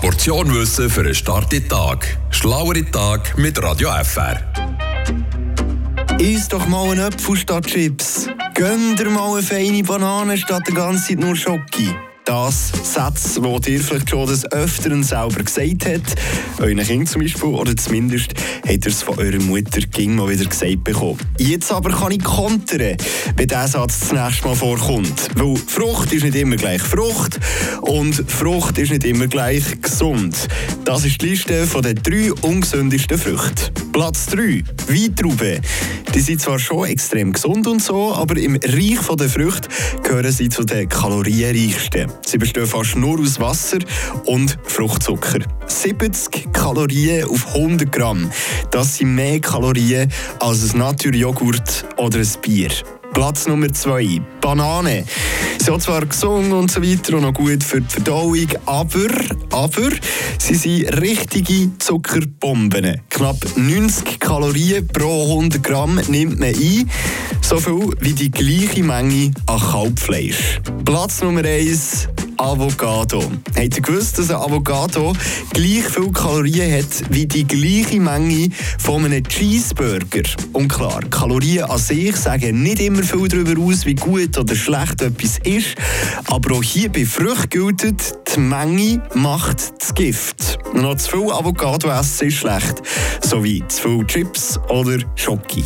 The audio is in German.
Portion Wissen für einen starken Tag. Schlauere Tag mit Radio FR. Iss doch mal einen Apfel statt Chips. Gönn dir mal eine feine Banane statt die ganze Zeit nur Schoki. Das Sätze, die ihr vielleicht schon des Öfteren selber gesagt habt. Euren Kind zum Beispiel, oder zumindest habt ihr es von eurer Mutter ging mal wieder gesagt bekommen. Jetzt aber kann ich kontern, wenn dieser Satz das nächste Mal vorkommt. Weil Frucht ist nicht immer gleich Frucht und Frucht ist nicht immer gleich gesund. Das ist die Liste den drei ungesündesten Früchten. Platz 3, Weintrauben. Die sind zwar schon extrem gesund und so, aber im Reich der Früchte gehören sie zu den kalorienreichsten. Sie bestehen fast nur aus Wasser und Fruchtzucker. 70 Kalorien auf 100 Gramm. Das sind mehr Kalorien als ein Naturjoghurt oder ein Bier. Platz Nummer 2, Banane. Sie sind zwar gesund und so weiter und noch gut für die Verdauung, aber, aber sie sind richtige Zuckerbomben. Knapp 90 Kalorien pro 100 Gramm nimmt man ein. So viel wie die gleiche Menge an Kalbfleisch. Platz Nummer 1, Avocado. Habt ihr gewusst, dass ein Avocado gleich viele Kalorien hat wie die gleiche Menge von einem Cheeseburger? Und klar, Kalorien an sich sagen nicht immer viel darüber aus, wie gut oder schlecht etwas ist. Aber auch hier bei Früchten gilt, die Menge macht das Gift. Noch zu viel Avocado essen ist schlecht, so wie zu viel Chips oder Schoki.